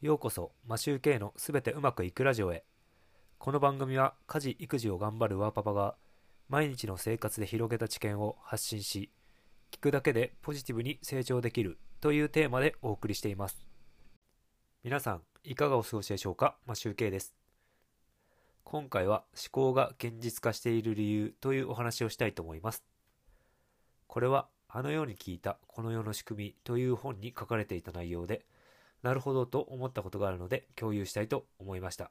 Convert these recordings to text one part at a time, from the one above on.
ようこそマシューケイのすべてうまくいくラジオへ。この番組は家事育児を頑張るワーパパが毎日の生活で広げた知見を発信し聞くだけでポジティブに成長できるというテーマでお送りしています。皆さんいかがお過ごしでしょうか？マシューケイです。今回は思考が現実化している理由というお話をしたいと思います。これはあのように聞いたこの世の仕組みという本に書かれていた内容でなるほどと思ったことがあるので共有したいと思いました。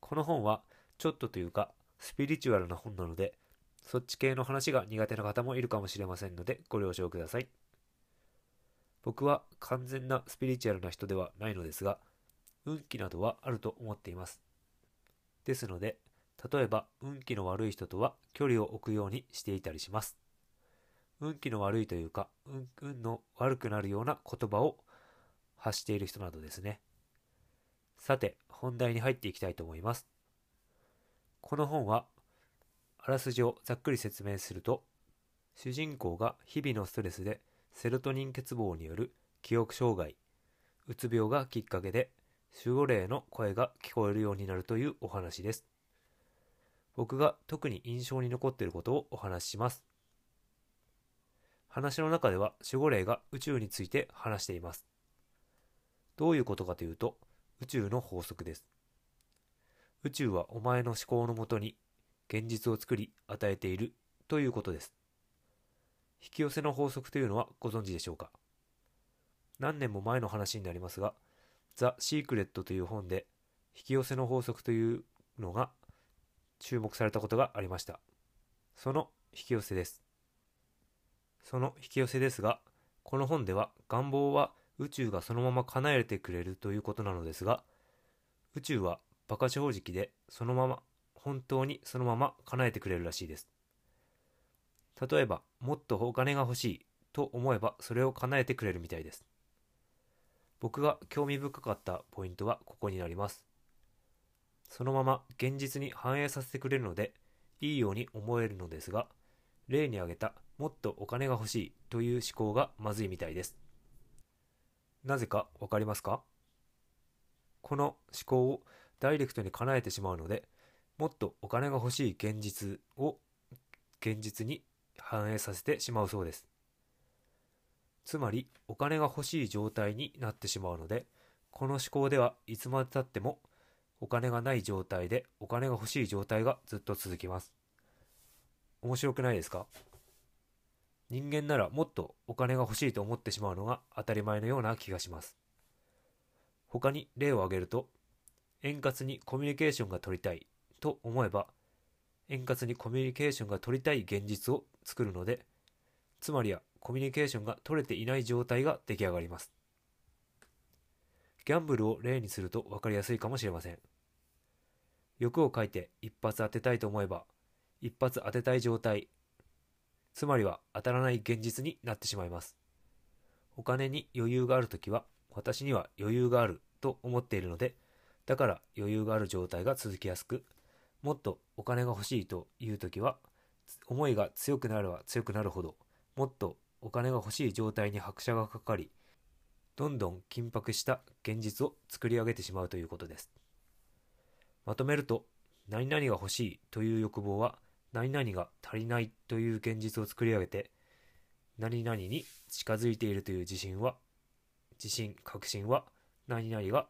この本はちょっとというかスピリチュアルな本なのでそっち系の話が苦手な方もいるかもしれませんのでご了承ください。僕は完全なスピリチュアルな人ではないのですが運気などはあると思っています。ですので例えば運気の悪い人とは距離を置くようにしていたりします。運気の悪いというか、運運の悪くなるような言葉を発している人などですね。さて、本題に入っていきたいと思います。この本は、あらすじをざっくり説明すると、主人公が日々のストレスでセロトニン欠乏による記憶障害、うつ病がきっかけで守護霊の声が聞こえるようになるというお話です。僕が特に印象に残っていることをお話しします。話の中では守護霊が宇宙について話しています。どういうことかというと、宇宙の法則です。宇宙はお前の思考のもとに現実を作り与えているということです。引き寄せの法則というのはご存知でしょうか？何年も前の話になりますが、ザ・シークレットという本で引き寄せの法則というのが注目されたことがありました。その引き寄せです。その引き寄せですが、この本では願望は宇宙がそのまま叶えてくれるということなのですが、宇宙は馬鹿正直でそのまま、本当にそのまま叶えてくれるらしいです。例えば、もっとお金が欲しいと思えばそれを叶えてくれるみたいです。僕が興味深かったポイントはここになります。そのまま現実に反映させてくれるので、いいように思えるのですが、例に挙げたもっとお金が欲しいという思考がまずいみたいです。なぜかわかりますか？この思考をダイレクトに叶えてしまうので、もっとお金が欲しい現実を現実に反映させてしまうそうです。つまり、お金が欲しい状態になってしまうので、この思考ではいつまでたってもお金がない状態でお金が欲しい状態がずっと続きます。面白くないですか？人間ならもっとお金が欲しいと思ってしまうのが当たり前のような気がします。他に例を挙げると、円滑にコミュニケーションが取りたいと思えば、円滑にコミュニケーションが取りたい現実を作るので、つまりはコミュニケーションが取れていない状態が出来上がります。ギャンブルを例にすると分かりやすいかもしれません。欲を書いて一発当てたいと思えば、一発当てたい状態つまりは当たらない現実になってしまいます。お金に余裕があるときは、私には余裕があると思っているので、だから余裕がある状態が続きやすく、もっとお金が欲しいというときは、思いが強くなれば強くなるほど、もっとお金が欲しい状態に拍車がかかり、どんどん緊迫した現実を作り上げてしまうということです。まとめると、何々が欲しいという欲望は何々が足りないという現実を作り上げて、何々に近づいているという自信は、自信、確信は、何々が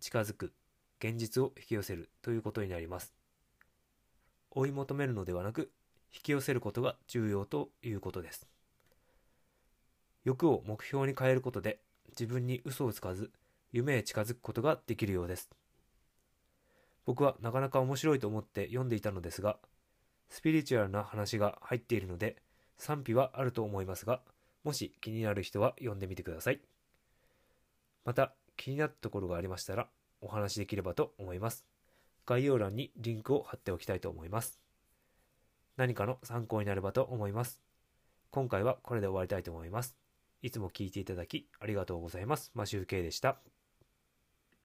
近づく、現実を引き寄せるということになります。追い求めるのではなく、引き寄せることが重要ということです。欲を目標に変えることで、自分に嘘をつかず、夢へ近づくことができるようです。僕はなかなか面白いと思って読んでいたのですが、スピリチュアルな話が入っているので賛否はあると思いますが、もし気になる人は読んでみてください。また気になったところがありましたらお話しできればと思います。概要欄にリンクを貼っておきたいと思います。何かの参考になればと思います。今回はこれで終わりたいと思います。いつも聞いていただきありがとうございます。マシュウケイでした。